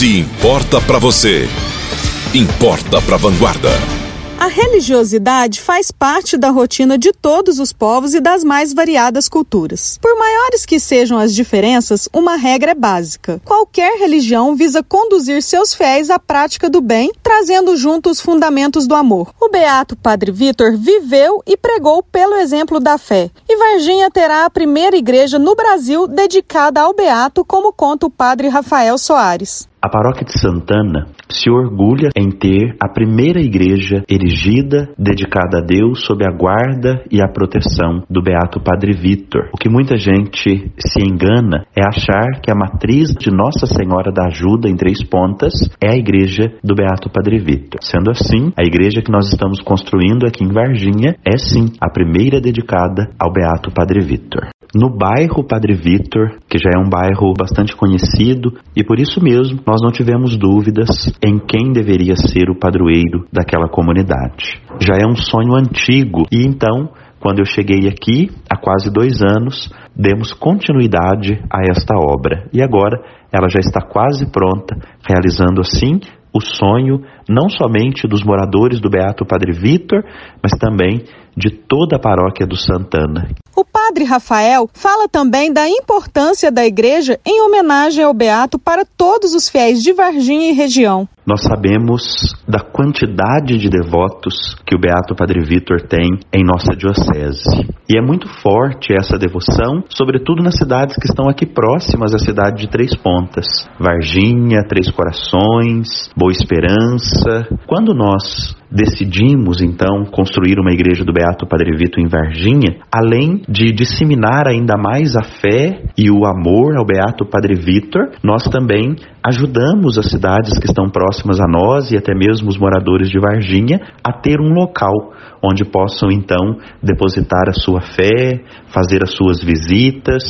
Se importa para você, importa para Vanguarda. A religiosidade faz parte da rotina de todos os povos e das mais variadas culturas. Por maiores que sejam as diferenças, uma regra é básica. Qualquer religião visa conduzir seus fiéis à prática do bem, trazendo junto os fundamentos do amor. O beato Padre Vitor viveu e pregou pelo exemplo da fé. E Varginha terá a primeira igreja no Brasil dedicada ao beato, como conta o Padre Rafael Soares. A paróquia de Santana se orgulha em ter a primeira igreja erigida, dedicada a Deus, sob a guarda e a proteção do Beato Padre Vitor. O que muita gente se engana é achar que a matriz de Nossa Senhora da Ajuda em Três Pontas é a igreja do Beato Padre Vitor. Sendo assim, a igreja que nós estamos construindo aqui em Varginha é sim a primeira dedicada ao Beato Padre Vitor no bairro Padre Vitor, que já é um bairro bastante conhecido, e por isso mesmo nós não tivemos dúvidas em quem deveria ser o padroeiro daquela comunidade. Já é um sonho antigo, e então, quando eu cheguei aqui, há quase dois anos, demos continuidade a esta obra. E agora ela já está quase pronta, realizando assim o sonho não somente dos moradores do Beato Padre Vitor, mas também de toda a paróquia do Santana. O padre Rafael fala também da importância da igreja em homenagem ao Beato para todos os fiéis de Varginha e região. Nós sabemos da quantidade de devotos que o Beato Padre Vitor tem em nossa diocese. E é muito forte essa devoção, sobretudo nas cidades que estão aqui próximas à cidade de Três Pontas. Varginha, Três Corações, Boa Esperança. Quando nós decidimos então construir uma igreja do Beato Padre Vitor em Varginha, além de disseminar ainda mais a fé e o amor ao Beato Padre Vitor, nós também ajudamos as cidades que estão próximas a nós e até mesmo os moradores de Varginha a ter um local onde possam então depositar a sua fé, fazer as suas visitas,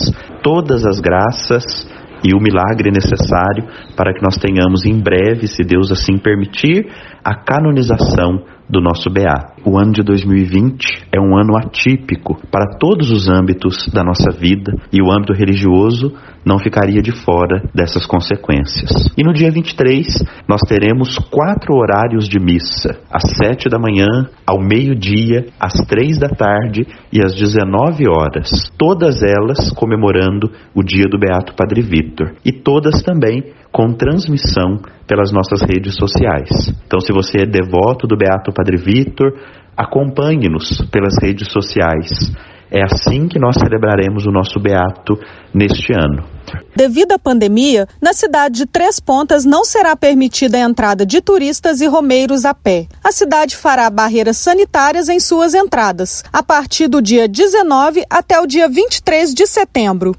todas as graças e o milagre necessário para que nós tenhamos em breve, se Deus assim permitir, a canonização do nosso BA. O ano de 2020 é um ano atípico para todos os âmbitos da nossa vida e o âmbito religioso não ficaria de fora dessas consequências. E no dia 23 nós teremos quatro horários de missa: às sete da manhã, ao meio-dia, às três da tarde e às 19 horas. Todas elas comemorando o dia do Beato Padre Vitor e todas também com transmissão pelas nossas redes sociais. Então, se você é devoto do Beato Padre Vitor, acompanhe-nos pelas redes sociais. É assim que nós celebraremos o nosso Beato neste ano. Devido à pandemia, na cidade de Três Pontas não será permitida a entrada de turistas e romeiros a pé. A cidade fará barreiras sanitárias em suas entradas, a partir do dia 19 até o dia 23 de setembro.